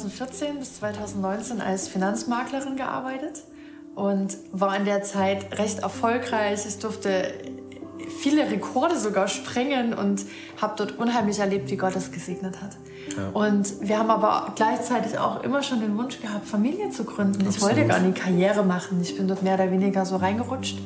2014 bis 2019 als Finanzmaklerin gearbeitet und war in der Zeit recht erfolgreich. Ich durfte viele Rekorde sogar sprengen und habe dort unheimlich erlebt, wie Gott es gesegnet hat. Ja. Und wir haben aber gleichzeitig auch immer schon den Wunsch gehabt, Familie zu gründen. Absolut. Ich wollte gar nicht Karriere machen. Ich bin dort mehr oder weniger so reingerutscht.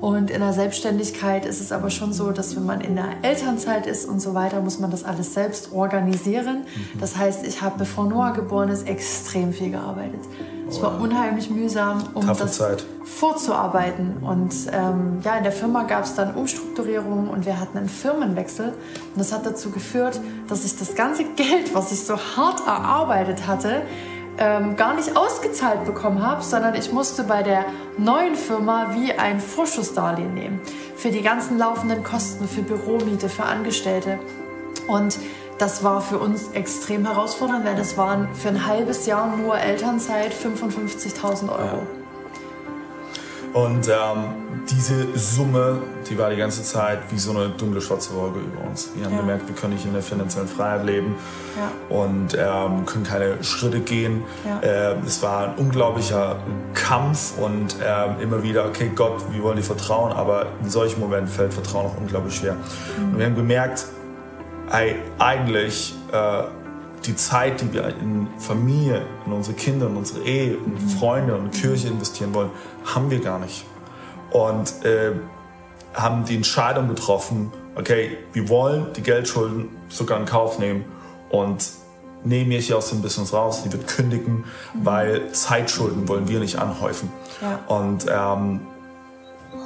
Und in der Selbstständigkeit ist es aber schon so, dass wenn man in der Elternzeit ist und so weiter, muss man das alles selbst organisieren. Mhm. Das heißt, ich habe, bevor Noah geboren ist, extrem viel gearbeitet. Es war unheimlich mühsam, um Taffe das Zeit. vorzuarbeiten. Und ähm, ja, in der Firma gab es dann Umstrukturierungen und wir hatten einen Firmenwechsel. Und das hat dazu geführt, dass ich das ganze Geld, was ich so hart erarbeitet hatte, ähm, gar nicht ausgezahlt bekommen habe, sondern ich musste bei der neuen Firma wie ein Vorschussdarlehen nehmen. Für die ganzen laufenden Kosten, für Büromiete, für Angestellte. Und das war für uns extrem herausfordernd, weil das waren für ein halbes Jahr nur Elternzeit 55.000 Euro. Ja. Und ähm, diese Summe, die war die ganze Zeit wie so eine dunkle schwarze Wolke über uns. Wir haben ja. gemerkt, wir können nicht in der finanziellen Freiheit leben ja. und ähm, können keine Schritte gehen. Ja. Äh, es war ein unglaublicher Kampf und äh, immer wieder, okay Gott, wir wollen dir vertrauen, aber in solchen Momenten fällt Vertrauen auch unglaublich schwer. Mhm. Und wir haben gemerkt, ey, eigentlich äh, die Zeit, die wir in Familie, in unsere Kinder, in unsere Ehe, in mhm. Freunde und Kirche investieren wollen, haben wir gar nicht. Und äh, haben die Entscheidung getroffen, okay, wir wollen die Geldschulden sogar in Kauf nehmen und nehmen hier aus dem Business raus, die wird kündigen, mhm. weil Zeitschulden wollen wir nicht anhäufen. Ja. Und ähm,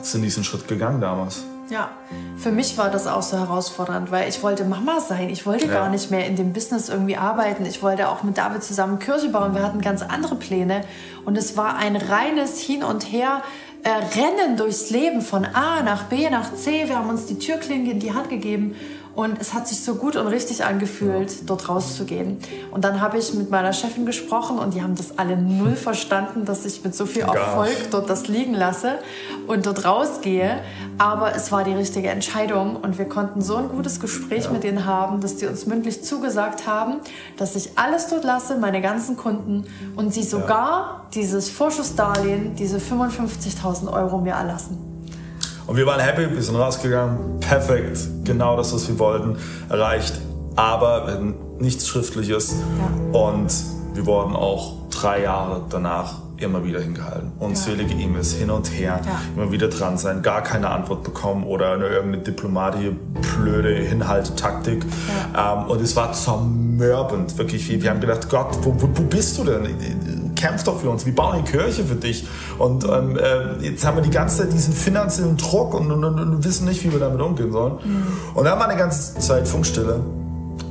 sind diesen Schritt gegangen damals. Ja, für mich war das auch so herausfordernd, weil ich wollte Mama sein. Ich wollte ja. gar nicht mehr in dem Business irgendwie arbeiten. Ich wollte auch mit David zusammen Kirche bauen. Wir hatten ganz andere Pläne. Und es war ein reines Hin und Her. Äh, Rennen durchs Leben von A nach B nach C. Wir haben uns die Türklinke in die Hand gegeben und es hat sich so gut und richtig angefühlt, dort rauszugehen. Und dann habe ich mit meiner Chefin gesprochen und die haben das alle null verstanden, dass ich mit so viel Erfolg dort das liegen lasse und dort rausgehe. Aber es war die richtige Entscheidung und wir konnten so ein gutes Gespräch ja. mit denen haben, dass die uns mündlich zugesagt haben, dass ich alles dort lasse, meine ganzen Kunden und sie sogar ja. dieses Vorschussdarlehen, diese 55.000 Euro mir erlassen. Und wir waren happy, wir sind rausgegangen, perfekt, genau das, was wir wollten, erreicht. Aber nichts Schriftliches. Ja. Und wir wurden auch drei Jahre danach immer wieder hingehalten. Unzählige ja. E-Mails hin und her, ja. immer wieder dran sein, gar keine Antwort bekommen oder eine irgendeine diplomatische, blöde Hinhaltetaktik. Ja. Ähm, und es war zermürbend, wirklich. Wir haben gedacht, Gott, wo, wo, wo bist du denn? Kämpf doch für uns, wir bauen eine Kirche für dich. Und ähm, äh, jetzt haben wir die ganze Zeit diesen finanziellen Druck und, und, und, und wissen nicht, wie wir damit umgehen sollen. Mhm. Und dann war eine ganze Zeit Funkstille.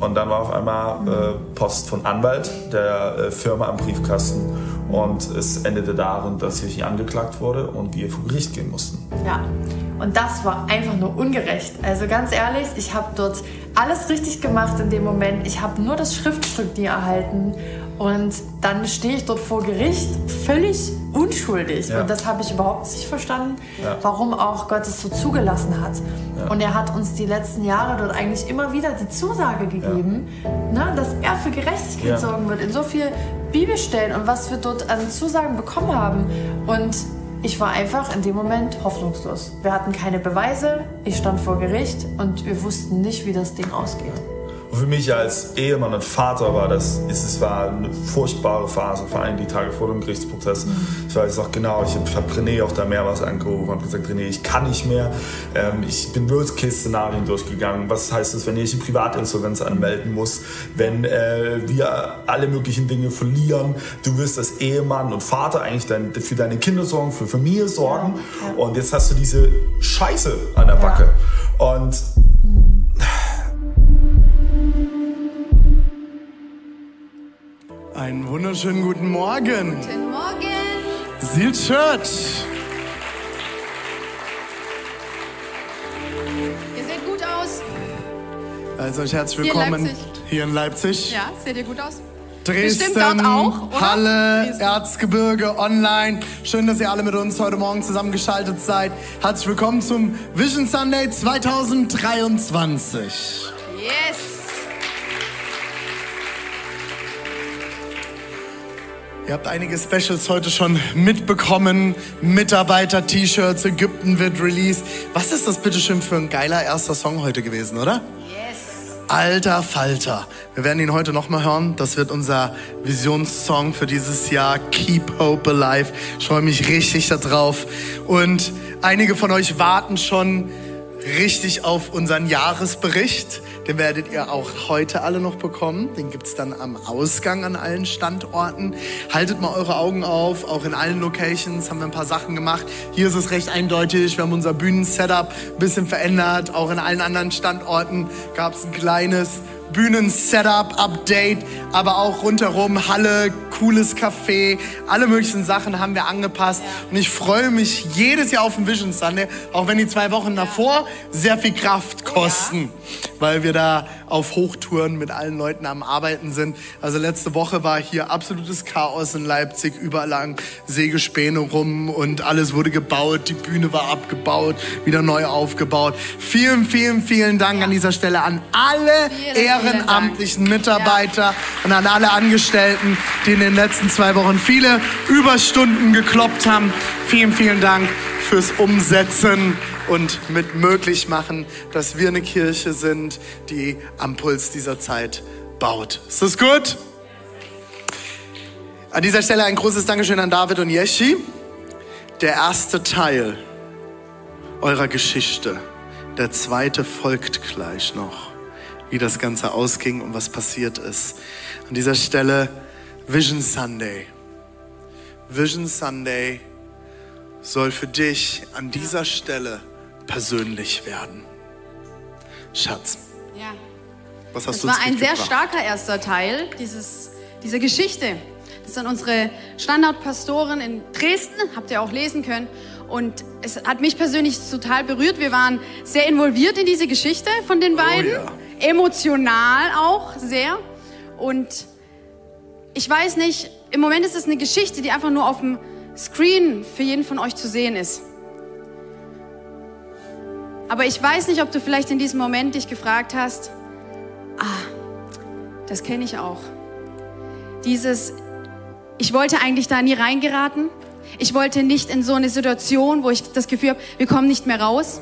Und dann war auf einmal äh, Post von Anwalt der äh, Firma am Briefkasten. Und es endete darin, dass ich angeklagt wurde und wir vor Gericht gehen mussten. Ja, und das war einfach nur ungerecht. Also ganz ehrlich, ich habe dort alles richtig gemacht in dem Moment. Ich habe nur das Schriftstück nie erhalten. Und dann stehe ich dort vor Gericht, völlig unschuldig. Ja. Und das habe ich überhaupt nicht verstanden, ja. warum auch Gott es so zugelassen hat. Ja. Und er hat uns die letzten Jahre dort eigentlich immer wieder die Zusage gegeben, ne, dass er für Gerechtigkeit sorgen wird. In so viel Bibelstellen und was wir dort an Zusagen bekommen haben. Und ich war einfach in dem Moment hoffnungslos. Wir hatten keine Beweise, ich stand vor Gericht und wir wussten nicht, wie das Ding ausgeht. Für mich als Ehemann und Vater war das, ist, es war eine furchtbare Phase, vor allem die Tage vor dem Gerichtsprozess. Mhm. Ich weiß auch genau, ich habe hab René auch da mehrmals angerufen und gesagt, René, ich kann nicht mehr. Ähm, ich bin Worst-Case-Szenarien durchgegangen. Was heißt das, wenn ich eine Privatinsolvenz anmelden muss, wenn äh, wir alle möglichen Dinge verlieren, du wirst als Ehemann und Vater eigentlich dein, für deine Kinder sorgen, für Familie sorgen ja, ja. und jetzt hast du diese Scheiße an der Backe. Ja. Und Einen wunderschönen guten Morgen. Guten Morgen. Seal Church. Ihr seht gut aus. Also herzlich Hier in willkommen hier in Leipzig. Ja, seht ihr gut aus? Dresden, auch, oder? Halle, Dresden. Erzgebirge, online. Schön, dass ihr alle mit uns heute Morgen zusammengeschaltet seid. Herzlich willkommen zum Vision Sunday 2023. Yes. Ihr habt einige Specials heute schon mitbekommen. Mitarbeiter-T-Shirts, Ägypten wird released. Was ist das bitteschön für ein geiler erster Song heute gewesen, oder? Yes. Alter Falter. Wir werden ihn heute nochmal hören. Das wird unser Visionssong für dieses Jahr. Keep Hope Alive. Ich freue mich richtig darauf. Und einige von euch warten schon richtig auf unseren Jahresbericht. Den werdet ihr auch heute alle noch bekommen. Den gibt's dann am Ausgang an allen Standorten. Haltet mal eure Augen auf. Auch in allen Locations haben wir ein paar Sachen gemacht. Hier ist es recht eindeutig. Wir haben unser Bühnensetup ein bisschen verändert. Auch in allen anderen Standorten gab's ein kleines Bühnen-Setup-Update, aber auch rundherum Halle, cooles Café, alle möglichen Sachen haben wir angepasst. Und ich freue mich jedes Jahr auf den Vision Sunday, auch wenn die zwei Wochen davor sehr viel Kraft kosten, weil wir da auf Hochtouren mit allen Leuten am Arbeiten sind. Also letzte Woche war hier absolutes Chaos in Leipzig, überall lang Sägespäne rum und alles wurde gebaut, die Bühne war abgebaut, wieder neu aufgebaut. Vielen, vielen, vielen Dank an dieser Stelle an alle Vielen, vielen ehrenamtlichen Mitarbeiter und an alle Angestellten, die in den letzten zwei Wochen viele Überstunden gekloppt haben. Vielen, vielen Dank fürs Umsetzen und mit möglich machen, dass wir eine Kirche sind, die am Puls dieser Zeit baut. Ist das gut? An dieser Stelle ein großes Dankeschön an David und Yeshi. Der erste Teil eurer Geschichte, der zweite folgt gleich noch, wie das Ganze ausging und was passiert ist. An dieser Stelle Vision Sunday. Vision Sunday soll für dich an dieser Stelle persönlich werden. Schatz, Ja. was hast Das du war ein sehr starker erster Teil dieses, dieser Geschichte. Das sind unsere Standortpastoren in Dresden, habt ihr auch lesen können. Und es hat mich persönlich total berührt. Wir waren sehr involviert in diese Geschichte von den beiden. ja. Emotional auch sehr. Und ich weiß nicht, im Moment ist es eine Geschichte, die einfach nur auf dem Screen für jeden von euch zu sehen ist. Aber ich weiß nicht, ob du vielleicht in diesem Moment dich gefragt hast, das kenne ich auch. Dieses, ich wollte eigentlich da nie reingeraten. Ich wollte nicht in so eine Situation, wo ich das Gefühl habe, wir kommen nicht mehr raus.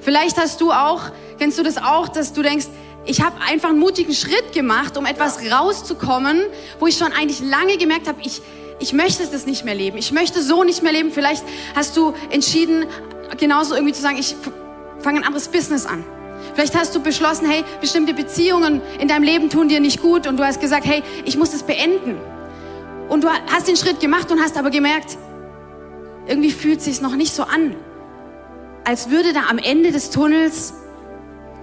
Vielleicht hast du auch, kennst du das auch, dass du denkst, ich habe einfach einen mutigen Schritt gemacht, um etwas rauszukommen, wo ich schon eigentlich lange gemerkt habe, ich, ich möchte das nicht mehr leben. Ich möchte so nicht mehr leben. Vielleicht hast du entschieden, genauso irgendwie zu sagen, ich fange ein anderes Business an. Vielleicht hast du beschlossen, hey, bestimmte Beziehungen in deinem Leben tun dir nicht gut und du hast gesagt, hey, ich muss das beenden. Und du hast den Schritt gemacht und hast aber gemerkt, irgendwie fühlt sich noch nicht so an, als würde da am Ende des Tunnels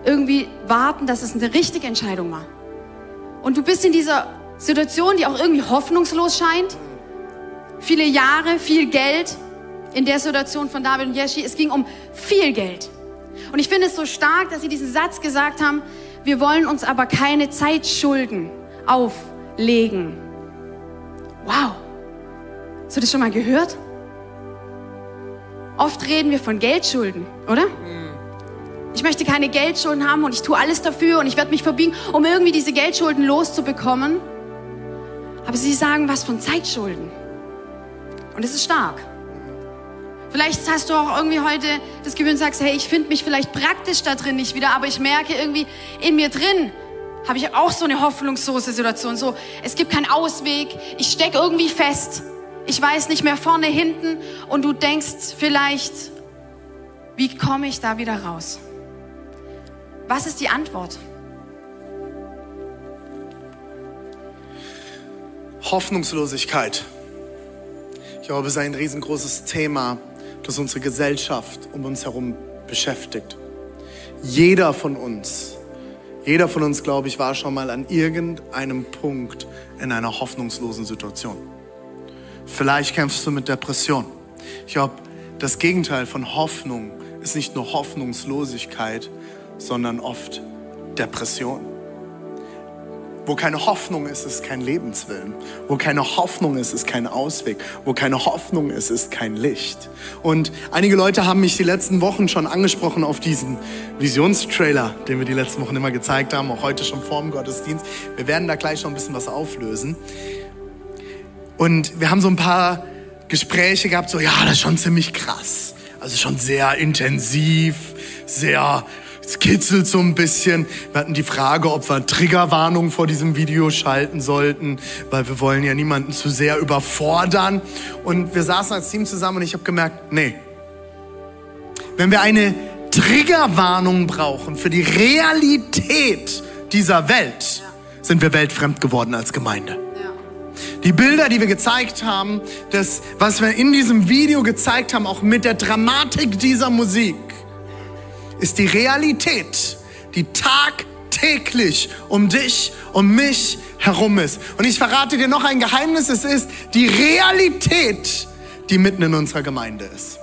irgendwie warten, dass es eine richtige Entscheidung war. Und du bist in dieser Situation, die auch irgendwie hoffnungslos scheint. Viele Jahre, viel Geld in der Situation von David und Yeshi. Es ging um viel Geld. Und ich finde es so stark, dass sie diesen Satz gesagt haben, wir wollen uns aber keine Zeitschulden auflegen. Wow. Hast du das schon mal gehört? Oft reden wir von Geldschulden, oder? Ich möchte keine Geldschulden haben und ich tue alles dafür und ich werde mich verbiegen, um irgendwie diese Geldschulden loszubekommen. Aber sie sagen was von Zeitschulden. Und es ist stark. Vielleicht hast du auch irgendwie heute das Gefühl und sagst, hey, ich finde mich vielleicht praktisch da drin nicht wieder, aber ich merke irgendwie in mir drin, habe ich auch so eine hoffnungslose Situation. So, es gibt keinen Ausweg, ich stecke irgendwie fest, ich weiß nicht mehr vorne, hinten und du denkst vielleicht, wie komme ich da wieder raus? Was ist die Antwort? Hoffnungslosigkeit. Ich glaube, es ist ein riesengroßes Thema, das unsere Gesellschaft um uns herum beschäftigt. Jeder von uns Jeder von uns, glaube ich, war schon mal an irgendeinem Punkt in einer hoffnungslosen Situation. Vielleicht kämpfst du mit Depression. Ich glaube, das Gegenteil von Hoffnung ist nicht nur Hoffnungslosigkeit, sondern oft Depression. Wo keine Hoffnung ist, ist kein Lebenswillen. Wo keine Hoffnung ist, ist kein Ausweg. Wo keine Hoffnung ist, ist kein Licht. Und einige Leute haben mich die letzten Wochen schon angesprochen auf diesen Visionstrailer, den wir die letzten Wochen immer gezeigt haben, auch heute schon vorm Gottesdienst. Wir werden da gleich noch ein bisschen was auflösen. Und wir haben so ein paar Gespräche gehabt, so, ja, das ist schon ziemlich krass. Also schon sehr intensiv, sehr es kitzelt so ein bisschen. Wir hatten die Frage, ob wir Triggerwarnung vor diesem Video schalten sollten, weil wir wollen ja niemanden zu sehr überfordern. Und wir saßen als Team zusammen und ich habe gemerkt, nee. Wenn wir eine Triggerwarnung brauchen für die Realität dieser Welt, sind wir weltfremd geworden als Gemeinde. Die Bilder, die wir gezeigt haben, das, was wir in diesem Video gezeigt haben, auch mit der Dramatik dieser Musik, ist die Realität, die tagtäglich um dich, um mich herum ist. Und ich verrate dir noch ein Geheimnis, es ist die Realität, die mitten in unserer Gemeinde ist.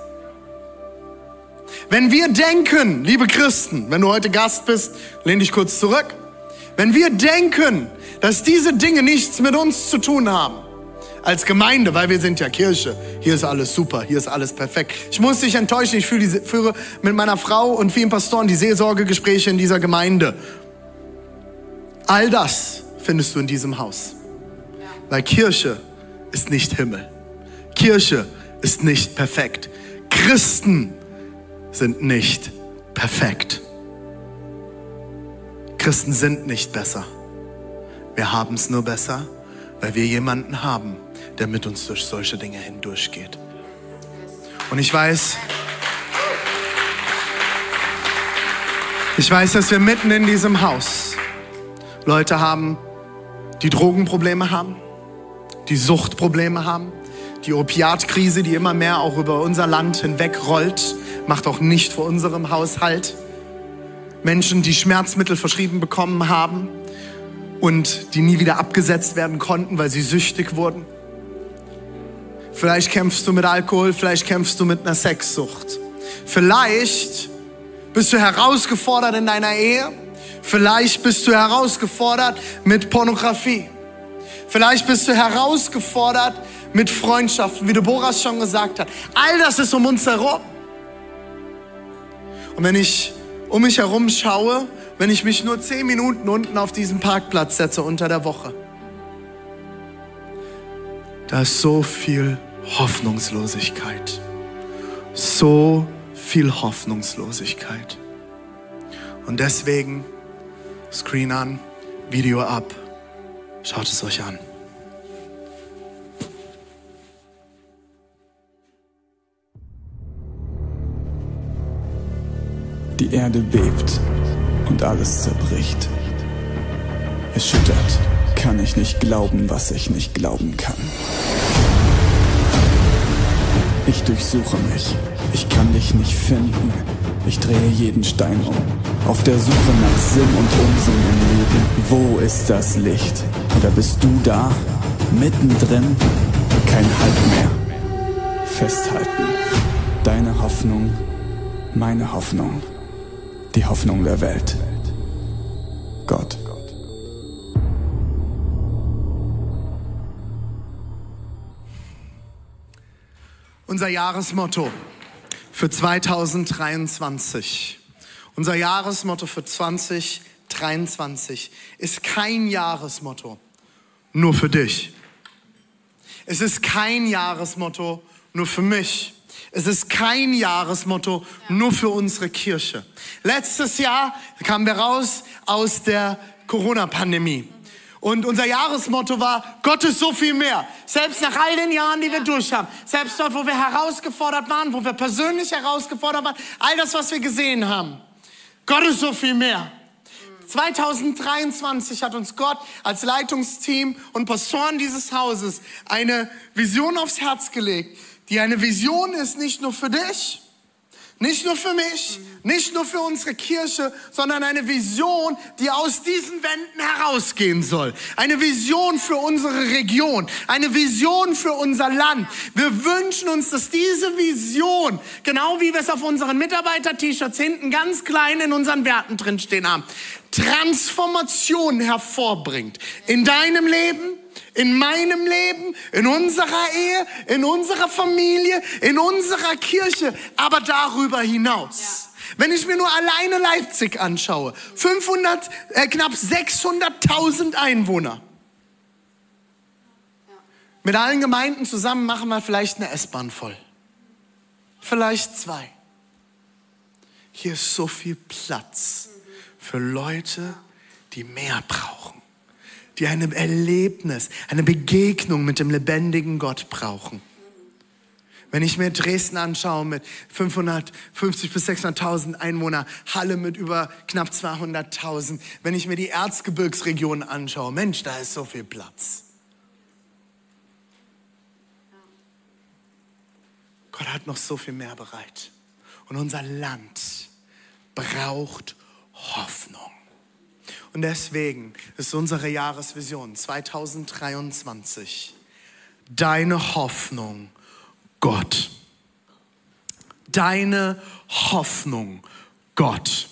Wenn wir denken, liebe Christen, wenn du heute Gast bist, lehn dich kurz zurück. Wenn wir denken, dass diese Dinge nichts mit uns zu tun haben, als Gemeinde, weil wir sind ja Kirche. Hier ist alles super, hier ist alles perfekt. Ich muss dich enttäuschen, ich führe mit meiner Frau und vielen Pastoren die Seelsorgegespräche in dieser Gemeinde. All das findest du in diesem Haus. Weil Kirche ist nicht Himmel. Kirche ist nicht perfekt. Christen sind nicht perfekt. Christen sind nicht besser. Wir haben es nur besser, weil wir jemanden haben, der mit uns durch solche Dinge hindurchgeht. Und ich weiß, ich weiß, dass wir mitten in diesem Haus Leute haben, die Drogenprobleme haben, die Suchtprobleme haben, die Opiatkrise, die immer mehr auch über unser Land hinweg rollt, macht auch nicht vor unserem Haushalt. Menschen, die Schmerzmittel verschrieben bekommen haben und die nie wieder abgesetzt werden konnten, weil sie süchtig wurden. Vielleicht kämpfst du mit Alkohol, vielleicht kämpfst du mit einer Sexsucht. Vielleicht bist du herausgefordert in deiner Ehe. Vielleicht bist du herausgefordert mit Pornografie. Vielleicht bist du herausgefordert mit Freundschaften, wie Deborah schon gesagt hat. All das ist um uns herum. Und wenn ich um mich herum schaue, wenn ich mich nur zehn Minuten unten auf diesen Parkplatz setze unter der Woche, da ist so viel Hoffnungslosigkeit. So viel Hoffnungslosigkeit. Und deswegen, Screen an, Video ab, schaut es euch an. Die Erde bebt und alles zerbricht. Erschüttert kann ich nicht glauben, was ich nicht glauben kann. Ich durchsuche mich. Ich kann dich nicht finden. Ich drehe jeden Stein um. Auf der Suche nach Sinn und Unsinn im Leben. Wo ist das Licht? Oder bist du da? Mittendrin? Kein Halt mehr. Festhalten. Deine Hoffnung, meine Hoffnung. Die Hoffnung der Welt. Gott. Unser Jahresmotto für 2023. Unser Jahresmotto für 2023 ist kein Jahresmotto nur für dich. Es ist kein Jahresmotto nur für mich. Es ist kein Jahresmotto nur für unsere Kirche. Letztes Jahr kamen wir raus aus der Corona-Pandemie. Und unser Jahresmotto war, Gott ist so viel mehr. Selbst nach all den Jahren, die wir durch haben. Selbst dort, wo wir herausgefordert waren, wo wir persönlich herausgefordert waren. All das, was wir gesehen haben. Gott ist so viel mehr. 2023 hat uns Gott als Leitungsteam und Pastoren dieses Hauses eine Vision aufs Herz gelegt, die eine Vision ist nicht nur für dich, Nicht nur für mich, nicht nur für unsere Kirche, sondern eine Vision, die aus diesen Wänden herausgehen soll. Eine Vision für unsere Region, eine Vision für unser Land. Wir wünschen uns, dass diese Vision, genau wie wir es auf unseren Mitarbeiter-T-Shirts hinten ganz klein in unseren Werten drinstehen haben, Transformation hervorbringt. In deinem Leben, in meinem Leben, in unserer Ehe, in unserer Familie, in unserer Kirche, aber darüber hinaus. Ja. Wenn ich mir nur alleine Leipzig anschaue, 500, äh, knapp 600.000 Einwohner. Mit allen Gemeinden zusammen machen wir vielleicht eine S-Bahn voll. Vielleicht zwei. Hier ist so viel Platz für Leute, die mehr brauchen die ein Erlebnis, eine Begegnung mit dem lebendigen Gott brauchen. Wenn ich mir Dresden anschaue mit 550 bis 600.000 Einwohner, Halle mit über knapp 200.000, wenn ich mir die Erzgebirgsregion anschaue, Mensch, da ist so viel Platz. Gott hat noch so viel mehr bereit. Und unser Land braucht Hoffnung. Und deswegen ist unsere Jahresvision 2023 deine Hoffnung, Gott. Deine Hoffnung, Gott.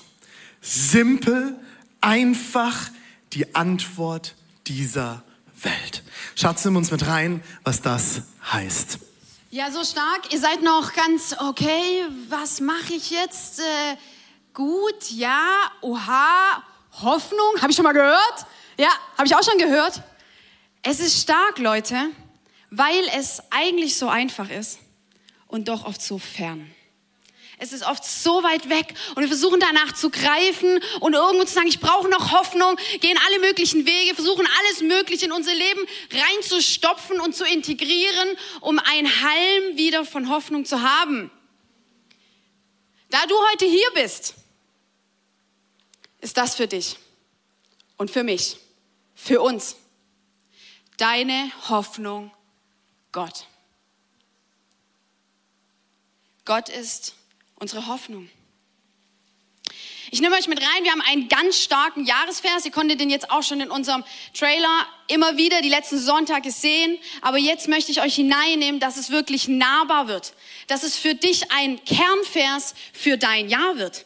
Simpel, einfach die Antwort dieser Welt. Schatz, nimm uns mit rein, was das heißt. Ja, so stark. Ihr seid noch ganz okay. Was mache ich jetzt? Äh, gut, ja, oha, Hoffnung, habe ich schon mal gehört? Ja, habe ich auch schon gehört. Es ist stark, Leute, weil es eigentlich so einfach ist und doch oft so fern. Es ist oft so weit weg und wir versuchen danach zu greifen und irgendwo zu sagen, ich brauche noch Hoffnung, gehen alle möglichen Wege, versuchen alles Mögliche in unser Leben reinzustopfen und zu integrieren, um ein Halm wieder von Hoffnung zu haben. Da du heute hier bist, ist das für dich und für mich, für uns. Deine Hoffnung, Gott. Gott ist unsere Hoffnung. Ich nehme euch mit rein. Wir haben einen ganz starken Jahresvers. Ihr konntet den jetzt auch schon in unserem Trailer immer wieder die letzten Sonntage sehen. Aber jetzt möchte ich euch hineinnehmen, dass es wirklich nahbar wird. Dass es für dich ein Kernvers für dein Jahr wird.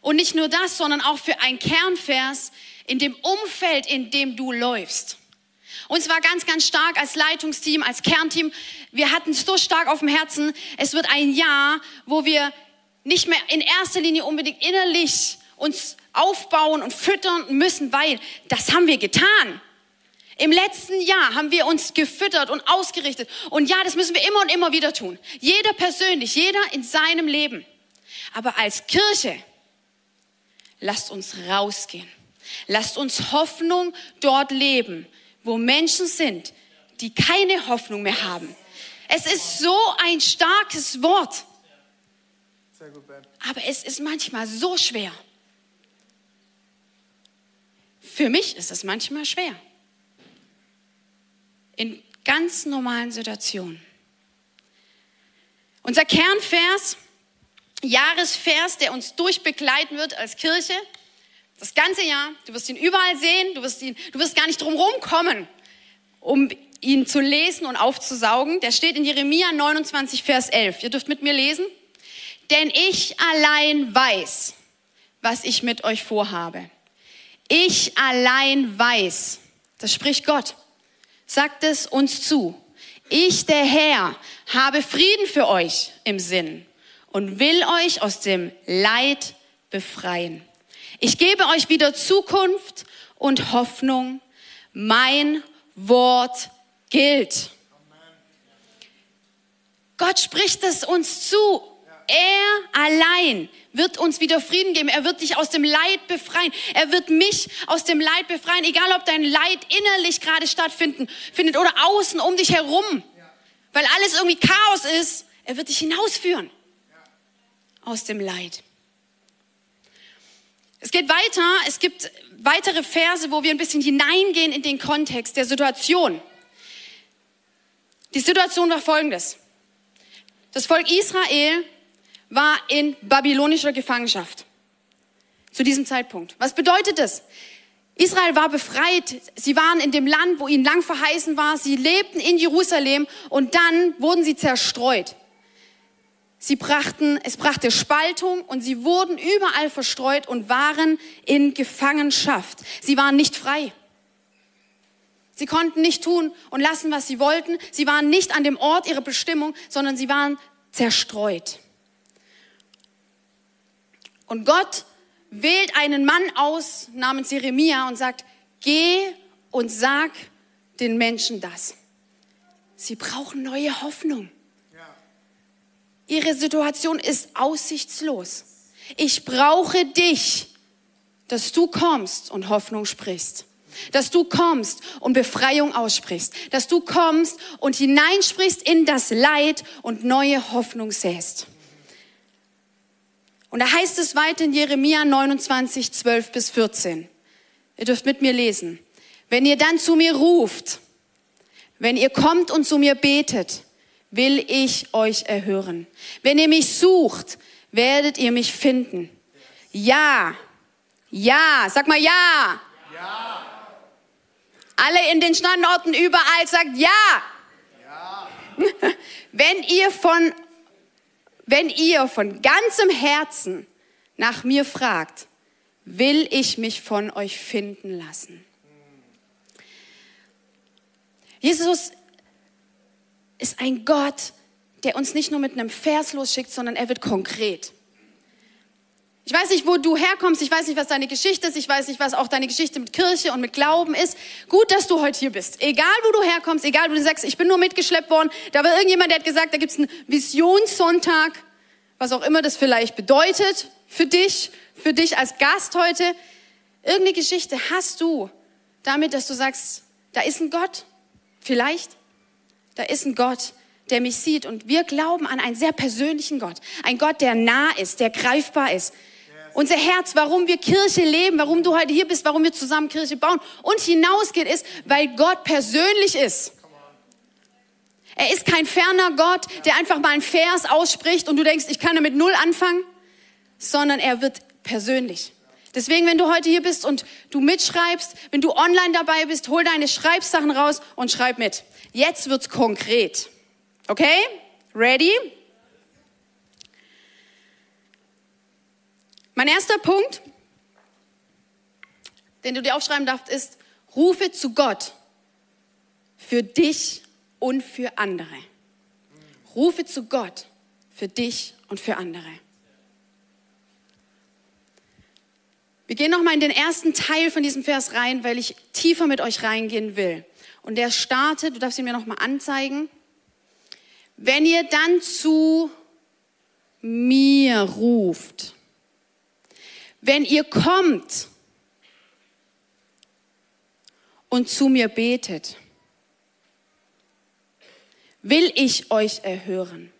Und nicht nur das, sondern auch für ein Kernvers in dem Umfeld, in dem du läufst. Und zwar ganz, ganz stark als Leitungsteam, als Kernteam. Wir hatten so stark auf dem Herzen, es wird ein Jahr, wo wir nicht mehr in erster Linie unbedingt innerlich uns aufbauen und füttern müssen, weil das haben wir getan. Im letzten Jahr haben wir uns gefüttert und ausgerichtet. Und ja, das müssen wir immer und immer wieder tun. Jeder persönlich, jeder in seinem Leben. Aber als Kirche lasst uns rausgehen. Lasst uns Hoffnung dort leben, wo Menschen sind, die keine Hoffnung mehr haben. Es ist so ein starkes Wort. Aber es ist manchmal so schwer. Für mich ist es manchmal schwer. In ganz normalen Situationen. Unser Kernvers Jahresvers, der uns durchbegleiten wird als Kirche. Das ganze Jahr. Du wirst ihn überall sehen. Du wirst, ihn, du wirst gar nicht drum kommen, um ihn zu lesen und aufzusaugen. Der steht in Jeremia 29, Vers 11. Ihr dürft mit mir lesen. Denn ich allein weiß, was ich mit euch vorhabe. Ich allein weiß, das spricht Gott, sagt es uns zu. Ich, der Herr, habe Frieden für euch im Sinn und will euch aus dem Leid befreien. Ich gebe euch wieder Zukunft und Hoffnung. Mein Wort gilt. Gott spricht es uns zu. Er allein wird uns wieder Frieden geben. Er wird dich aus dem Leid befreien. Er wird mich aus dem Leid befreien, egal ob dein Leid innerlich gerade stattfinden findet oder außen um dich herum, weil alles irgendwie Chaos ist. Er wird dich hinausführen aus dem Leid. Es geht weiter, es gibt weitere Verse, wo wir ein bisschen hineingehen in den Kontext der Situation. Die Situation war folgendes. Das Volk Israel war in babylonischer Gefangenschaft. Zu diesem Zeitpunkt. Was bedeutet das? Israel war befreit. Sie waren in dem Land, wo ihnen lang verheißen war. Sie lebten in Jerusalem und dann wurden sie zerstreut. Sie brachten, es brachte Spaltung und sie wurden überall verstreut und waren in Gefangenschaft. Sie waren nicht frei. Sie konnten nicht tun und lassen, was sie wollten. Sie waren nicht an dem Ort ihrer Bestimmung, sondern sie waren zerstreut. Und Gott wählt einen Mann aus namens Jeremia und sagt, geh und sag den Menschen das. Sie brauchen neue Hoffnung. Ihre Situation ist aussichtslos. Ich brauche dich, dass du kommst und Hoffnung sprichst. Dass du kommst und Befreiung aussprichst. Dass du kommst und hineinsprichst in das Leid und neue Hoffnung säst. Und da heißt es weiter in Jeremia 29, 12 bis 14. Ihr dürft mit mir lesen. Wenn ihr dann zu mir ruft, wenn ihr kommt und zu mir betet, will ich euch erhören. Wenn ihr mich sucht, werdet ihr mich finden. Ja, ja, sag mal ja. Ja. Alle in den Standorten überall sagt ja. ja. Wenn ihr von wenn ihr von ganzem Herzen nach mir fragt, will ich mich von euch finden lassen. Jesus ist ein Gott, der uns nicht nur mit einem Vers losschickt, sondern er wird konkret. Ich weiß nicht, wo du herkommst, ich weiß nicht, was deine Geschichte ist, ich weiß nicht, was auch deine Geschichte mit Kirche und mit Glauben ist. Gut, dass du heute hier bist. Egal, wo du herkommst, egal, wo du sagst, ich bin nur mitgeschleppt worden. Da war irgendjemand, der hat gesagt, da gibt es einen Visionssonntag, was auch immer das vielleicht bedeutet für dich, für dich als Gast heute. Irgendeine Geschichte hast du damit, dass du sagst, da ist ein Gott, vielleicht, da ist ein Gott, der mich sieht. Und wir glauben an einen sehr persönlichen Gott. Ein Gott, der nah ist, der greifbar ist. Unser Herz, warum wir Kirche leben, warum du heute hier bist, warum wir zusammen Kirche bauen und hinausgeht, ist, weil Gott persönlich ist. Er ist kein ferner Gott, der einfach mal einen Vers ausspricht und du denkst, ich kann damit null anfangen, sondern er wird persönlich. Deswegen, wenn du heute hier bist und du mitschreibst, wenn du online dabei bist, hol deine Schreibsachen raus und schreib mit. Jetzt wird's konkret. Okay? Ready? Mein erster Punkt, den du dir aufschreiben darfst, ist, rufe zu Gott für dich und für andere. Rufe zu Gott für dich und für andere. Wir gehen noch mal in den ersten Teil von diesem Vers rein, weil ich tiefer mit euch reingehen will. Und der startet, du darfst ihn mir noch mal anzeigen. Wenn ihr dann zu mir ruft, wenn ihr kommt und zu mir betet, will ich euch erhören.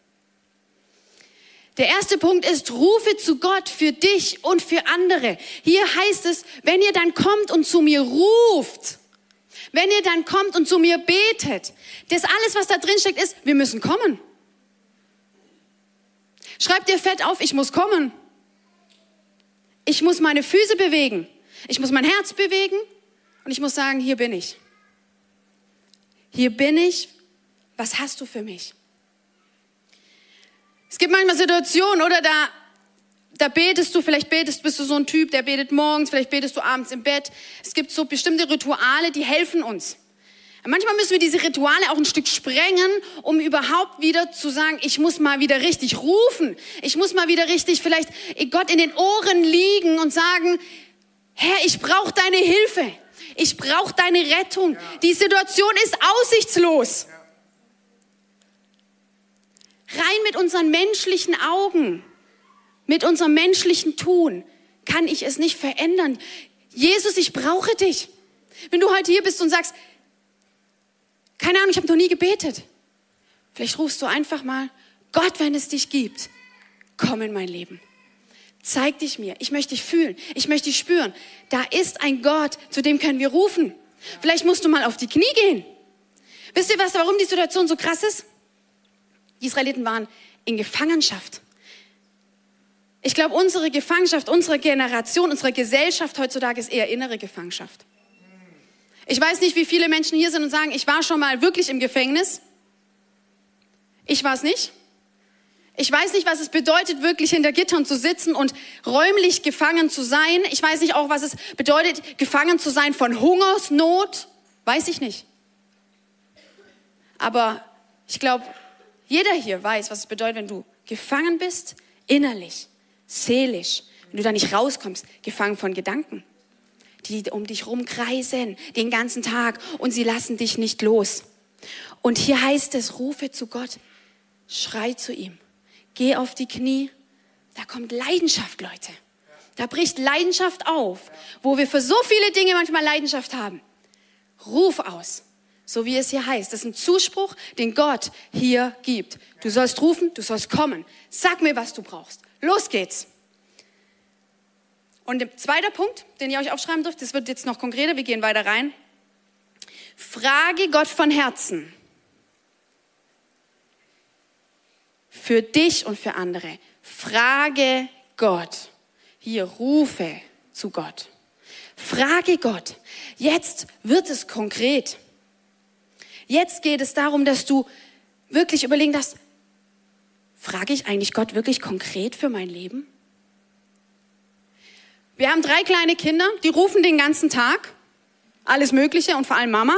Der erste Punkt ist, rufe zu Gott für dich und für andere. Hier heißt es, wenn ihr dann kommt und zu mir ruft, wenn ihr dann kommt und zu mir betet, das alles, was da drin steckt, ist, wir müssen kommen. Schreibt dir fett auf, ich muss kommen. Ich muss meine Füße bewegen. Ich muss mein Herz bewegen. Und ich muss sagen, hier bin ich. Hier bin ich. Was hast du für mich? Es gibt manchmal Situationen, oder da da betest du, vielleicht betest, bist du so ein Typ, der betet morgens, vielleicht betest du abends im Bett. Es gibt so bestimmte Rituale, die helfen uns. Manchmal müssen wir diese Rituale auch ein Stück sprengen, um überhaupt wieder zu sagen, ich muss mal wieder richtig rufen. Ich muss mal wieder richtig vielleicht Gott in den Ohren liegen und sagen, Herr, ich brauche deine Hilfe. Ich brauche deine Rettung. Die Situation ist aussichtslos. Rein mit unseren menschlichen Augen mit unserem menschlichen Tun kann ich es nicht verändern. Jesus, ich brauche dich. Wenn du heute hier bist und sagst, keine Ahnung, ich habe noch nie gebetet. Vielleicht rufst du einfach mal, Gott, wenn es dich gibt, komm in mein Leben. Zeig dich mir. Ich möchte dich fühlen. Ich möchte dich spüren. Da ist ein Gott, zu dem können wir rufen. Vielleicht musst du mal auf die Knie gehen. Wisst ihr was, warum die Situation so krass ist? Die Israeliten waren in Gefangenschaft. Ich glaube, unsere Gefangenschaft, unsere Generation, unsere Gesellschaft heutzutage ist eher innere Gefangenschaft. Ich weiß nicht, wie viele Menschen hier sind und sagen, ich war schon mal wirklich im Gefängnis. Ich war es nicht. Ich weiß nicht, was es bedeutet, wirklich hinter Gittern zu sitzen und räumlich gefangen zu sein. Ich weiß nicht auch, was es bedeutet, gefangen zu sein von Hungersnot. Weiß ich nicht. Aber ich glaube, jeder hier weiß, was es bedeutet, wenn du gefangen bist, innerlich, seelisch, wenn du da nicht rauskommst, gefangen von Gedanken, die um dich rumkreisen den ganzen Tag und sie lassen dich nicht los. Und hier heißt es, rufe zu Gott, schrei zu ihm geh auf die Knie. Da kommt Leidenschaft, Leute. Da bricht Leidenschaft auf, wo wir für so viele Dinge manchmal Leidenschaft haben. Ruf aus, so wie es hier heißt. Das ist ein Zuspruch, den Gott hier gibt. Du sollst rufen, du sollst kommen. Sag mir, was du brauchst. Los geht's. Und der zweite Punkt, den ihr euch aufschreiben dürft, das wird jetzt noch konkreter, wir gehen weiter rein. Frage Gott von Herzen. für dich und für andere. Frage Gott. Hier rufe zu Gott. Frage Gott. Jetzt wird es konkret. Jetzt geht es darum, dass du wirklich überlegen darfst, frage ich eigentlich Gott wirklich konkret für mein Leben? Wir haben drei kleine Kinder, die rufen den ganzen Tag alles Mögliche und vor allem Mama.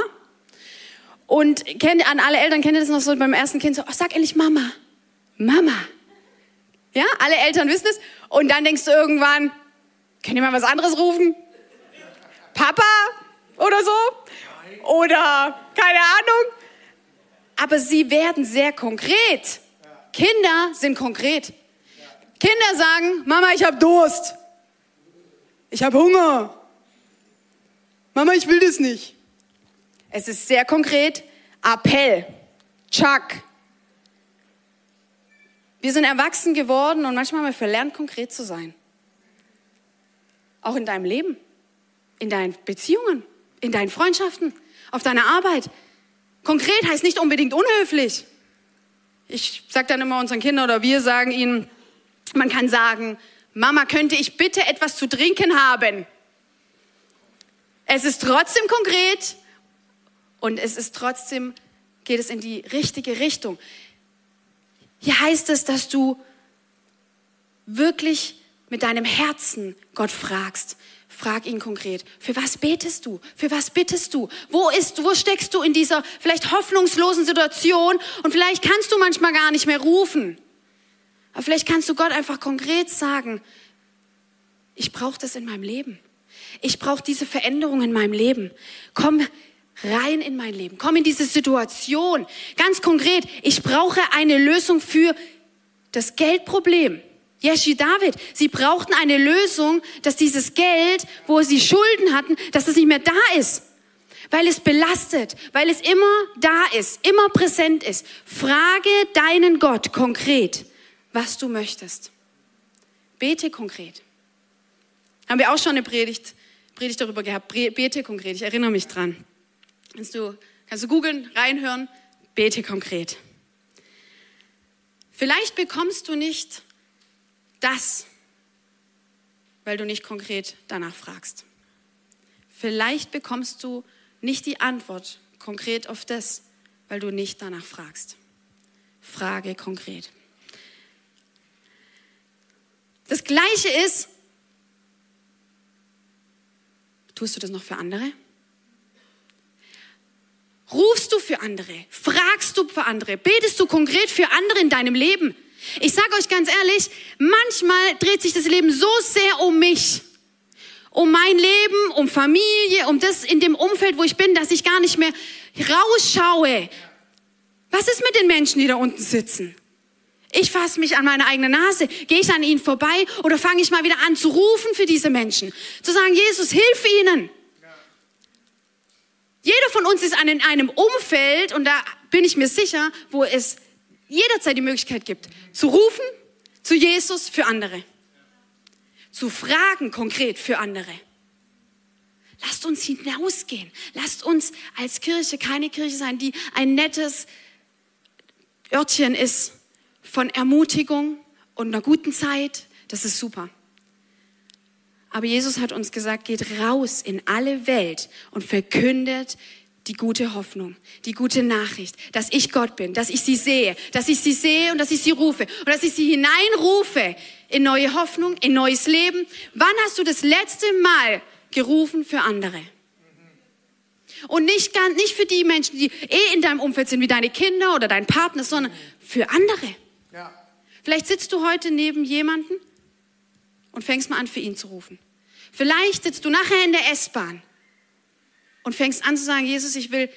Und kennt, an alle Eltern kennt ihr das noch so beim ersten Kind so, oh, sag endlich Mama. Mama. Ja, alle Eltern wissen es. Und dann denkst du irgendwann, könnt ihr mal was anderes rufen? Papa oder so? Oder keine Ahnung. Aber sie werden sehr konkret. Kinder sind konkret. Kinder sagen, Mama, ich habe Durst. Ich habe Hunger. Mama, ich will das nicht. Es ist sehr konkret. Appell. Chuck. Wir sind erwachsen geworden und manchmal haben wir verlernt, konkret zu sein. Auch in deinem Leben, in deinen Beziehungen, in deinen Freundschaften, auf deiner Arbeit. Konkret heißt nicht unbedingt unhöflich. Ich sage dann immer unseren Kindern oder wir sagen ihnen, man kann sagen, Mama, könnte ich bitte etwas zu trinken haben? Es ist trotzdem konkret und es ist trotzdem, geht es in die richtige Richtung. Hier heißt es, dass du wirklich mit deinem Herzen Gott fragst. Frag ihn konkret. Für was betest du? Für was bittest du? Wo ist, wo steckst du in dieser vielleicht hoffnungslosen Situation? Und vielleicht kannst du manchmal gar nicht mehr rufen. Aber vielleicht kannst du Gott einfach konkret sagen, ich brauche das in meinem Leben. Ich brauche diese Veränderung in meinem Leben. Komm rein in mein Leben. Komm in diese Situation. Ganz konkret, ich brauche eine Lösung für das Geldproblem. Yeshi David, sie brauchten eine Lösung, dass dieses Geld, wo sie Schulden hatten, dass es nicht mehr da ist. Weil es belastet, weil es immer da ist, immer präsent ist. Frage deinen Gott konkret, was du möchtest. Bete konkret. Haben wir auch schon eine Predigt, Predigt darüber gehabt. Bete konkret, ich erinnere mich dran. Kannst du, kannst du googeln, reinhören, bete konkret. Vielleicht bekommst du nicht das, weil du nicht konkret danach fragst. Vielleicht bekommst du nicht die Antwort konkret auf das, weil du nicht danach fragst. Frage konkret. Das Gleiche ist, tust du das noch für andere? Rufst du für andere? Fragst du für andere? Betest du konkret für andere in deinem Leben? Ich sage euch ganz ehrlich, manchmal dreht sich das Leben so sehr um mich, um mein Leben, um Familie, um das in dem Umfeld, wo ich bin, dass ich gar nicht mehr rausschaue. Was ist mit den Menschen, die da unten sitzen? Ich fasse mich an meine eigene Nase. Gehe ich an ihnen vorbei oder fange ich mal wieder an zu rufen für diese Menschen? Zu sagen, Jesus, hilf ihnen. Jeder von uns ist in einem Umfeld, und da bin ich mir sicher, wo es jederzeit die Möglichkeit gibt, zu rufen zu Jesus für andere. Zu fragen konkret für andere. Lasst uns hinausgehen. Lasst uns als Kirche keine Kirche sein, die ein nettes Örtchen ist von Ermutigung und einer guten Zeit, Das ist super. Aber Jesus hat uns gesagt, geht raus in alle Welt und verkündet die gute Hoffnung, die gute Nachricht, dass ich Gott bin, dass ich sie sehe, dass ich sie sehe und dass ich sie rufe und dass ich sie hineinrufe in neue Hoffnung, in neues Leben. Wann hast du das letzte Mal gerufen für andere? Und nicht, ganz, nicht für die Menschen, die eh in deinem Umfeld sind, wie deine Kinder oder dein Partner, sondern für andere. Ja. Vielleicht sitzt du heute neben jemanden und fängst mal an, für ihn zu rufen. Vielleicht sitzt du nachher in der S-Bahn und fängst an zu sagen, Jesus, ich will,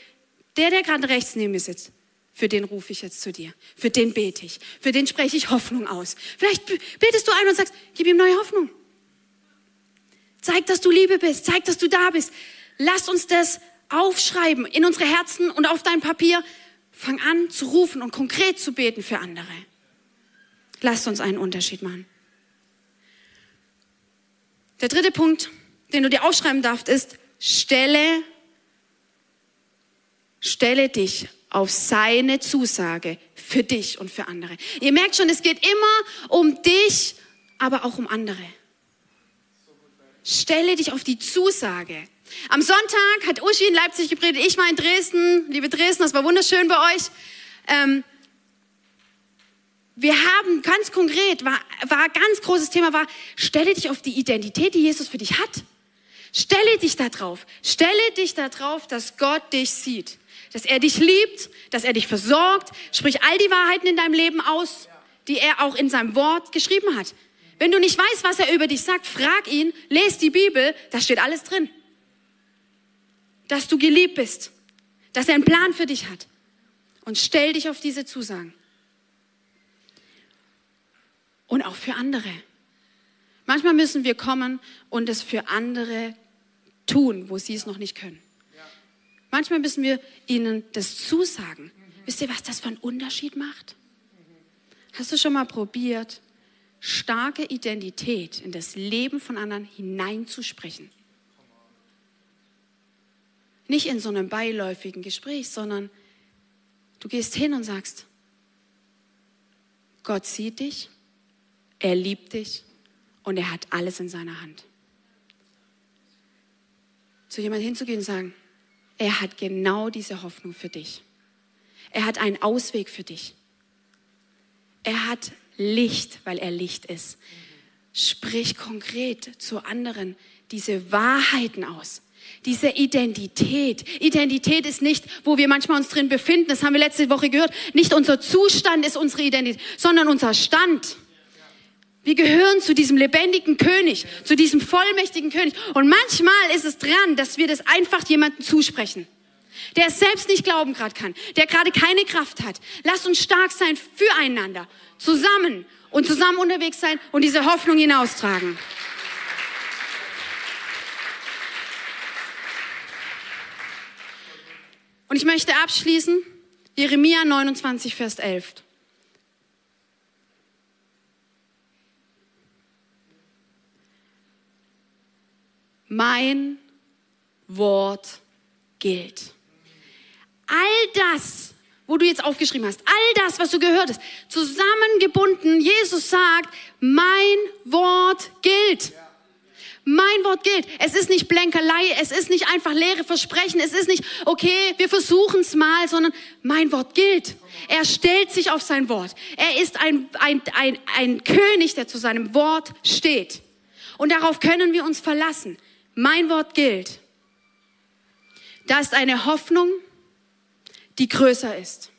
der, der gerade rechts neben mir sitzt, für den rufe ich jetzt zu dir. Für den bete ich. Für den spreche ich Hoffnung aus. Vielleicht betest du ein und sagst, gib ihm neue Hoffnung. Zeig, dass du Liebe bist. Zeig, dass du da bist. Lass uns das aufschreiben in unsere Herzen und auf dein Papier. Fang an zu rufen und konkret zu beten für andere. Lasst uns einen Unterschied machen. Der dritte Punkt, den du dir aufschreiben darfst, ist, stelle, stelle dich auf seine Zusage für dich und für andere. Ihr merkt schon, es geht immer um dich, aber auch um andere. Stelle dich auf die Zusage. Am Sonntag hat Uschi in Leipzig gepredigt, ich war in Dresden. Liebe Dresden, das war wunderschön bei euch. Ähm, wir haben ganz konkret, war, war ganz großes Thema, war, stelle dich auf die Identität, die Jesus für dich hat. Stelle dich da drauf. Stelle dich da drauf, dass Gott dich sieht. Dass er dich liebt, dass er dich versorgt. Sprich all die Wahrheiten in deinem Leben aus, die er auch in seinem Wort geschrieben hat. Wenn du nicht weißt, was er über dich sagt, frag ihn, lest die Bibel, da steht alles drin. Dass du geliebt bist, dass er einen Plan für dich hat. Und stell dich auf diese Zusagen und auch für andere. Manchmal müssen wir kommen und es für andere tun, wo sie es noch nicht können. Manchmal müssen wir ihnen das zusagen. Wisst ihr, was das für einen Unterschied macht? Hast du schon mal probiert, starke Identität in das Leben von anderen hineinzusprechen? Nicht in so einem beiläufigen Gespräch, sondern du gehst hin und sagst, Gott sieht dich, er liebt dich und er hat alles in seiner Hand. Zu jemandem hinzugehen und sagen, er hat genau diese Hoffnung für dich. Er hat einen Ausweg für dich. Er hat Licht, weil er Licht ist. Sprich konkret zu anderen diese Wahrheiten aus. Diese Identität. Identität ist nicht, wo wir manchmal uns drin befinden. Das haben wir letzte Woche gehört. Nicht unser Zustand ist unsere Identität, sondern unser Stand. Wir gehören zu diesem lebendigen König, zu diesem vollmächtigen König. Und manchmal ist es dran, dass wir das einfach jemandem zusprechen, der es selbst nicht glauben gerade kann, der gerade keine Kraft hat. Lass uns stark sein füreinander, zusammen und zusammen unterwegs sein und diese Hoffnung hinaustragen. Und ich möchte abschließen, Jeremia 29, Vers 11. mein Wort gilt. All das, wo du jetzt aufgeschrieben hast, all das, was du gehört hast, zusammengebunden, Jesus sagt, mein Wort gilt. Mein Wort gilt. Es ist nicht Blänkerlei, es ist nicht einfach leere Versprechen, es ist nicht, okay, wir versuchen es mal, sondern mein Wort gilt. Er stellt sich auf sein Wort. Er ist ein, ein, ein, ein König, der zu seinem Wort steht. Und darauf können wir uns verlassen. Mein Wort gilt. Da ist eine Hoffnung, die größer ist.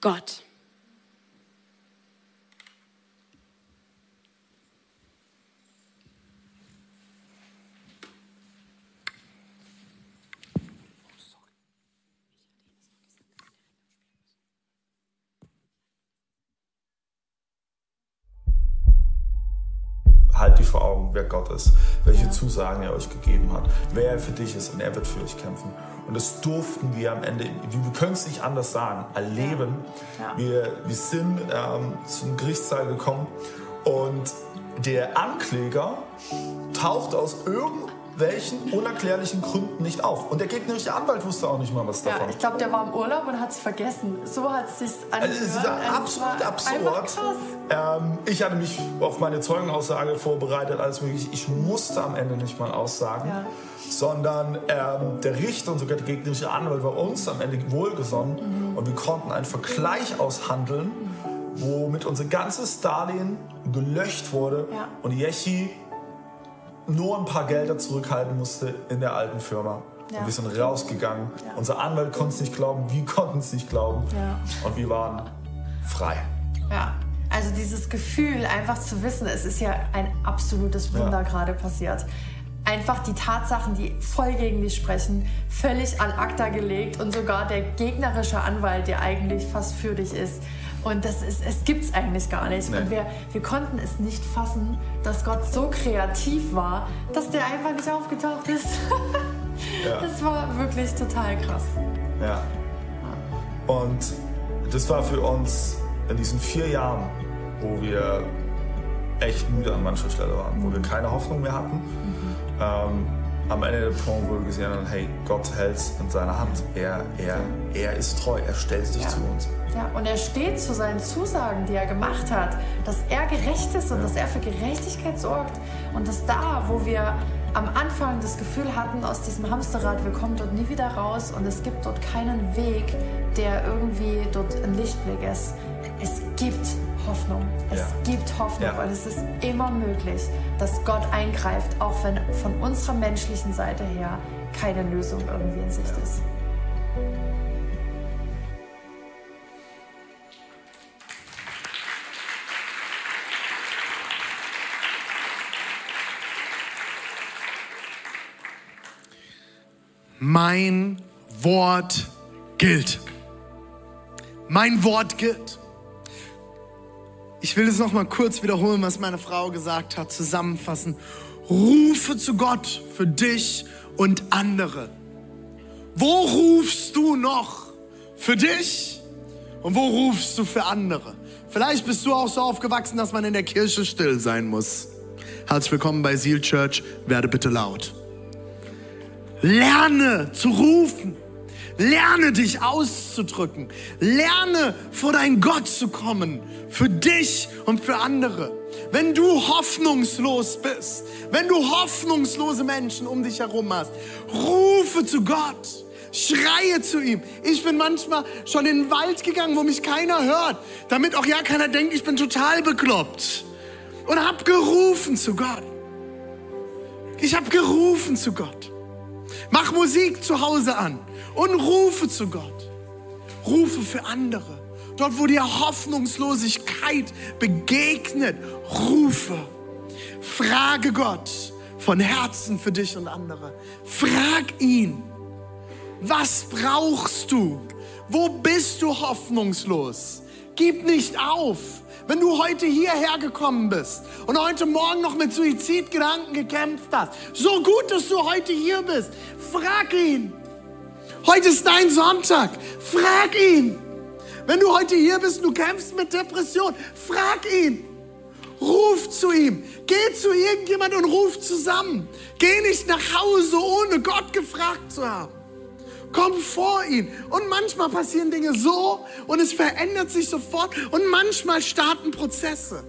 Gott. halt die vor Augen, wer Gott ist, welche ja. Zusagen er euch gegeben hat, wer er für dich ist und er wird für euch kämpfen. Und das durften wir am Ende, wir können es nicht anders sagen, erleben. Ja. Wir, wir sind ähm, zum Gerichtssaal gekommen und der Ankläger taucht aus irgendeinem welchen unerklärlichen Gründen nicht auf. Und der gegnerische Anwalt wusste auch nicht mal was davon. Ja, ich glaube, der war im Urlaub und hat es vergessen. So hat es sich angehört. Also, es ist absolut absurd. Ähm, ich hatte mich auf meine Zeugenaussage vorbereitet, alles mögliche. Ich musste am Ende nicht mal aussagen, ja. sondern ähm, der Richter und sogar der gegnerische Anwalt war uns am Ende wohlgesonnen mhm. und wir konnten einen Vergleich aushandeln, mhm. womit unser ganzes Darlehen gelöscht wurde ja. und Yechi nur ein paar Gelder zurückhalten musste in der alten Firma. Ja. Und wir sind rausgegangen. Ja. Unser Anwalt konnte es nicht glauben, wir konnten es nicht glauben. Ja. Und wir waren frei. Ja, also dieses Gefühl, einfach zu wissen, es ist ja ein absolutes Wunder gerade passiert. Einfach die Tatsachen, die voll gegen dich sprechen, völlig an ACTA gelegt und sogar der gegnerische Anwalt, der eigentlich fast für dich ist, und das ist, es gibt es eigentlich gar nicht. Nee. Und wir, wir konnten es nicht fassen, dass Gott so kreativ war, dass der einfach nicht aufgetaucht ist. ja. Das war wirklich total krass. Ja. Und das war für uns in diesen vier Jahren, wo wir echt müde an mancher Stelle waren, wo wir keine Hoffnung mehr hatten. Ähm, am Ende der wo wir gesehen haben, hey, Gott hält es in seiner Hand. Er, er, er ist treu, er stellt sich ja. zu uns. Ja, und er steht zu seinen Zusagen, die er gemacht hat, dass er gerecht ist und ja. dass er für Gerechtigkeit sorgt. Und dass da, wo wir am Anfang das Gefühl hatten, aus diesem Hamsterrad, wir kommen dort nie wieder raus und es gibt dort keinen Weg, der irgendwie dort ein Lichtblick ist. Es gibt Hoffnung. Es ja. gibt Hoffnung ja. und es ist immer möglich, dass Gott eingreift, auch wenn von unserer menschlichen Seite her keine Lösung irgendwie in Sicht ist. Mein Wort gilt. Mein Wort gilt. Ich will es noch mal kurz wiederholen, was meine Frau gesagt hat, zusammenfassen. Rufe zu Gott für dich und andere. Wo rufst du noch für dich und wo rufst du für andere? Vielleicht bist du auch so aufgewachsen, dass man in der Kirche still sein muss. Herzlich willkommen bei Seal Church. Werde bitte laut. Lerne zu rufen. Lerne dich auszudrücken. Lerne vor dein Gott zu kommen. Für dich und für andere. Wenn du hoffnungslos bist, wenn du hoffnungslose Menschen um dich herum hast, rufe zu Gott. Schreie zu ihm. Ich bin manchmal schon in den Wald gegangen, wo mich keiner hört, damit auch ja keiner denkt, ich bin total bekloppt. Und hab gerufen zu Gott. Ich hab gerufen zu Gott. Mach Musik zu Hause an und rufe zu Gott. Rufe für andere. Dort, wo dir Hoffnungslosigkeit begegnet, rufe. Frage Gott von Herzen für dich und andere. Frag ihn, was brauchst du? Wo bist du hoffnungslos? Gib nicht auf. Wenn du heute hierher gekommen bist und heute Morgen noch mit Suizidgedanken gekämpft hast, so gut, dass du heute hier bist, frag ihn. Heute ist dein Sonntag. Frag ihn. Wenn du heute hier bist und du kämpfst mit Depression, frag ihn. Ruf zu ihm. Geh zu irgendjemand und ruf zusammen. Geh nicht nach Hause, ohne Gott gefragt zu haben. Komm vor ihn. Und manchmal passieren Dinge so und es verändert sich sofort und manchmal starten Prozesse.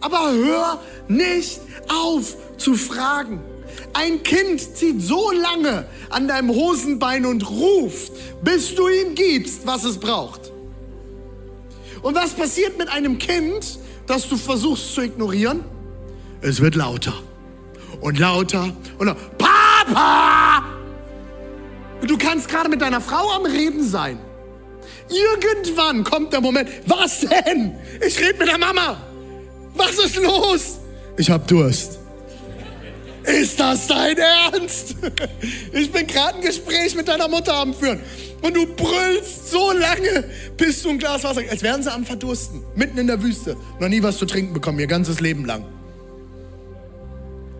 Aber hör nicht auf zu fragen. Ein Kind zieht so lange an deinem Hosenbein und ruft, bis du ihm gibst, was es braucht. Und was passiert mit einem Kind, das du versuchst zu ignorieren? Es wird lauter und lauter und lauter. Papa! Du kannst gerade mit deiner Frau am Reden sein. Irgendwann kommt der Moment, was denn? Ich rede mit der Mama. Was ist los? Ich hab Durst. Ist das dein Ernst? Ich bin gerade ein Gespräch mit deiner Mutter am Führen. Und du brüllst so lange, bis du ein Glas Wasser, als wären sie am Verdursten, mitten in der Wüste. Noch nie was zu trinken bekommen, ihr ganzes Leben lang.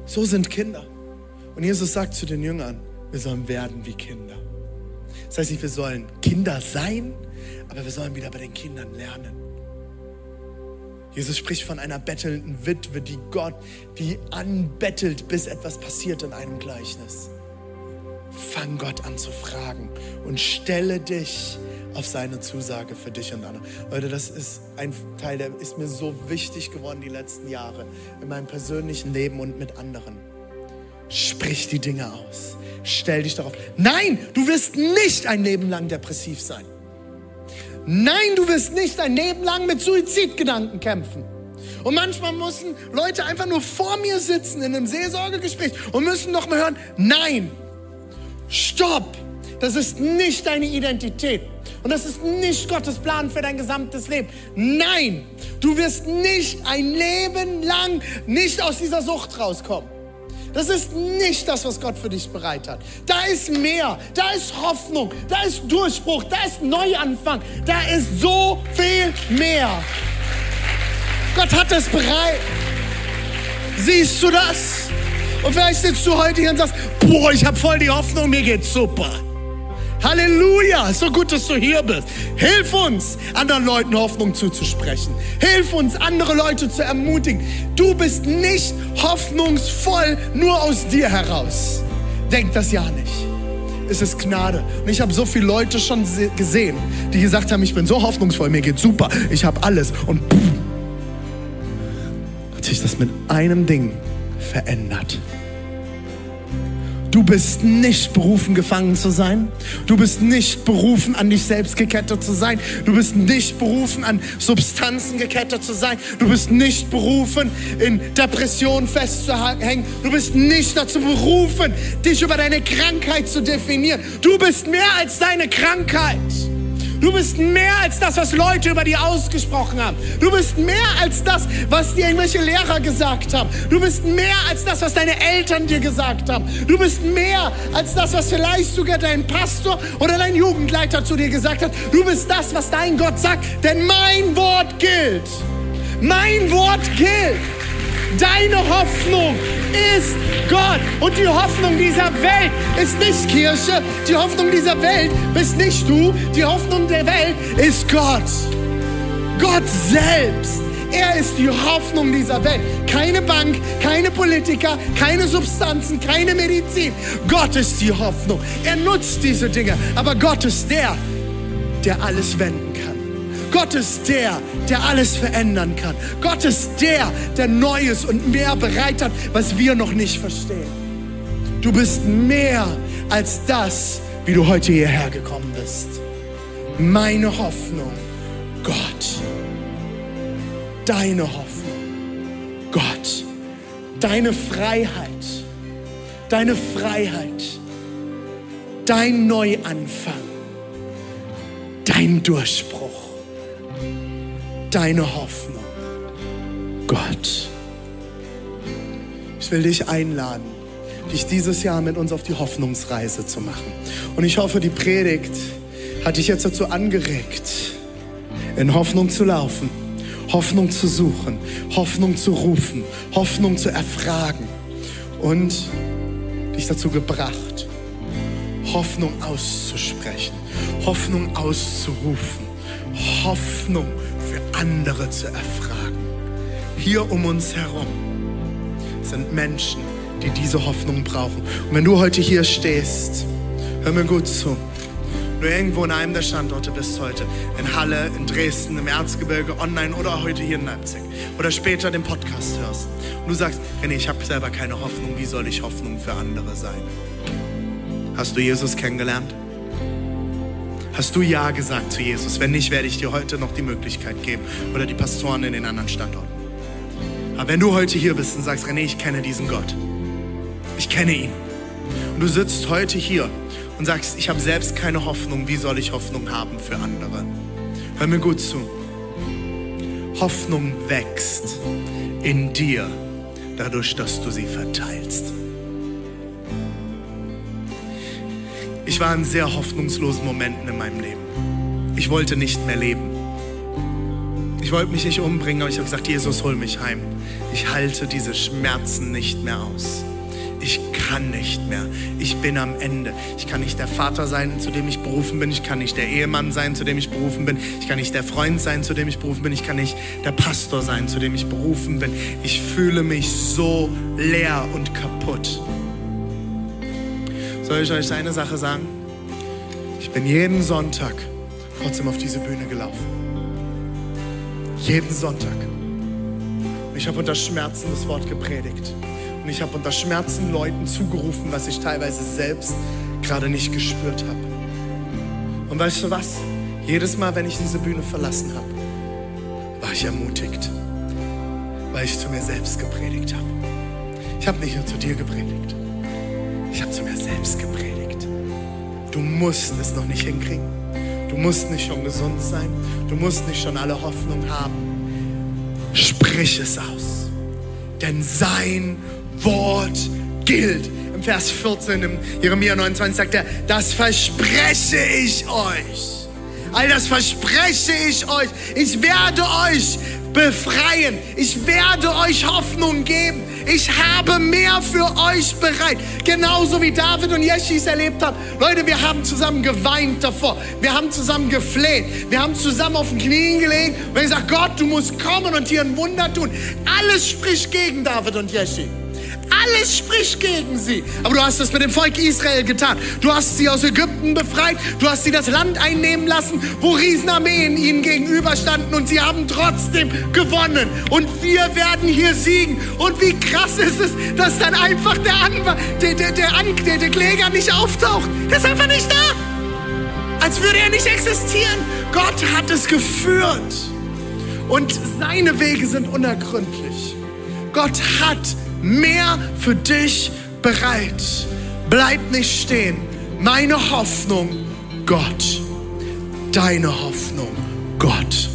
So sind Kinder. Und Jesus sagt zu den Jüngern, wir sollen werden wie Kinder. Das heißt nicht, wir sollen Kinder sein, aber wir sollen wieder bei den Kindern lernen. Jesus spricht von einer bettelnden Witwe, die Gott, die anbettelt, bis etwas passiert in einem Gleichnis. Fang Gott an zu fragen und stelle dich auf seine Zusage für dich und andere. Leute, das ist ein Teil, der ist mir so wichtig geworden die letzten Jahre in meinem persönlichen Leben und mit anderen. Sprich die Dinge aus. Stell dich darauf. Nein, du wirst nicht ein Leben lang depressiv sein. Nein, du wirst nicht ein Leben lang mit Suizidgedanken kämpfen. Und manchmal müssen Leute einfach nur vor mir sitzen in einem Seelsorgegespräch und müssen noch mal hören, nein, stopp, das ist nicht deine Identität. Und das ist nicht Gottes Plan für dein gesamtes Leben. Nein, du wirst nicht ein Leben lang nicht aus dieser Sucht rauskommen. Das ist nicht das, was Gott für dich bereit hat. Da ist mehr, da ist Hoffnung, da ist Durchbruch, da ist Neuanfang, da ist so viel mehr. Gott hat es bereit. Siehst du das? Und vielleicht sitzt du heute hier und sagst, boah, ich habe voll die Hoffnung, mir geht's super. Halleluja, so gut, dass du hier bist. Hilf uns, anderen Leuten Hoffnung zuzusprechen. Hilf uns, andere Leute zu ermutigen. Du bist nicht hoffnungsvoll nur aus dir heraus. Denk das ja nicht. Es ist Gnade. Und ich habe so viele Leute schon gesehen, die gesagt haben, ich bin so hoffnungsvoll, mir geht's super, ich habe alles. Und pff, hat sich das mit einem Ding verändert. Du bist nicht berufen, gefangen zu sein. Du bist nicht berufen, an dich selbst gekettet zu sein. Du bist nicht berufen, an Substanzen gekettet zu sein. Du bist nicht berufen, in Depressionen festzuhängen. Du bist nicht dazu berufen, dich über deine Krankheit zu definieren. Du bist mehr als deine Krankheit. Du bist mehr als das, was Leute über dir ausgesprochen haben. Du bist mehr als das, was dir irgendwelche Lehrer gesagt haben. Du bist mehr als das, was deine Eltern dir gesagt haben. Du bist mehr als das, was vielleicht sogar dein Pastor oder dein Jugendleiter zu dir gesagt hat. Du bist das, was dein Gott sagt, denn mein Wort gilt. Mein Wort gilt. Deine Hoffnung ist Gott. Und die Hoffnung dieser Welt ist nicht Kirche. Die Hoffnung dieser Welt bist nicht du. Die Hoffnung der Welt ist Gott. Gott selbst. Er ist die Hoffnung dieser Welt. Keine Bank, keine Politiker, keine Substanzen, keine Medizin. Gott ist die Hoffnung. Er nutzt diese Dinge. Aber Gott ist der, der alles wenden kann. Gott ist der, der alles verändern kann. Gott ist der, der Neues und mehr bereit hat, was wir noch nicht verstehen. Du bist mehr als das, wie du heute hierher gekommen bist. Meine Hoffnung, Gott. Deine Hoffnung, Gott. Deine Freiheit, deine Freiheit, dein Neuanfang, dein Durchbruch deine Hoffnung. Gott. Ich will dich einladen, dich dieses Jahr mit uns auf die Hoffnungsreise zu machen. Und ich hoffe, die Predigt hat dich jetzt dazu angeregt, in Hoffnung zu laufen, Hoffnung zu suchen, Hoffnung zu rufen, Hoffnung zu erfragen und dich dazu gebracht, Hoffnung auszusprechen, Hoffnung auszurufen, Hoffnung andere zu erfragen. Hier um uns herum sind Menschen, die diese Hoffnung brauchen. Und wenn du heute hier stehst, hör mir gut zu. Du irgendwo in einem der Standorte bist heute, in Halle, in Dresden, im Erzgebirge, online oder heute hier in Leipzig oder später den Podcast hörst und du sagst, René, ich habe selber keine Hoffnung, wie soll ich Hoffnung für andere sein? Hast du Jesus kennengelernt? Hast du Ja gesagt zu Jesus? Wenn nicht, werde ich dir heute noch die Möglichkeit geben oder die Pastoren in den anderen Standorten. Aber wenn du heute hier bist und sagst, René, ich kenne diesen Gott. Ich kenne ihn. Und du sitzt heute hier und sagst, ich habe selbst keine Hoffnung. Wie soll ich Hoffnung haben für andere? Hör mir gut zu. Hoffnung wächst in dir dadurch, dass du sie verteilst. Ich war in sehr hoffnungslosen Momenten in meinem Leben. Ich wollte nicht mehr leben. Ich wollte mich nicht umbringen, aber ich habe gesagt, Jesus, hol mich heim. Ich halte diese Schmerzen nicht mehr aus. ich kann nicht mehr. Ich bin am Ende. Ich kann nicht der Vater sein, zu dem ich berufen bin. Ich kann nicht der Ehemann sein, zu dem ich berufen bin. Ich kann nicht der Freund sein, zu dem ich berufen bin. Ich kann nicht der Pastor sein, zu dem ich berufen bin. Ich fühle mich so leer und kaputt. Soll ich euch eine Sache sagen? Ich bin jeden Sonntag trotzdem auf diese Bühne gelaufen. Jeden Sonntag. Ich habe unter Schmerzen das Wort gepredigt. Und ich habe unter Schmerzen Leuten zugerufen, was ich teilweise selbst gerade nicht gespürt habe. Und weißt du was? Jedes Mal, wenn ich diese Bühne verlassen habe, war ich ermutigt, weil ich zu mir selbst gepredigt habe. Ich habe nicht nur zu dir gepredigt, ich habe zu mir selbst gepredigt. Du musst es noch nicht hinkriegen. Du musst nicht schon gesund sein. Du musst nicht schon alle Hoffnung haben. Sprich es aus. Denn sein Wort gilt. Im Vers 14 im Jeremia 29 sagt er, das verspreche ich euch. All das verspreche ich euch. Ich werde euch befreien. Ich werde euch Hoffnung geben. Ich habe mehr für euch bereit. Genauso wie David und Jeschis erlebt haben. Leute, wir haben zusammen geweint davor. Wir haben zusammen gefleht. Wir haben zusammen auf den Knien gelegen und gesagt, Gott, du musst kommen und hier ein Wunder tun. Alles spricht gegen David und Jeschi. Alles spricht gegen sie. Aber du hast es mit dem Volk Israel getan. Du hast sie aus Ägypten befreit. Du hast sie das Land einnehmen lassen, wo Riesenarmeen ihnen gegenüberstanden. Und sie haben trotzdem gewonnen. Und wir werden hier siegen. Und wie krass ist es, dass dann einfach der, Anwalt, der, der, der, der, der Kläger nicht auftaucht. Der ist einfach nicht da. Als würde er nicht existieren. Gott hat es geführt. Und seine Wege sind unergründlich. Gott hat mehr für dich bereit. Bleib nicht stehen. Meine Hoffnung, Gott. Deine Hoffnung, Gott.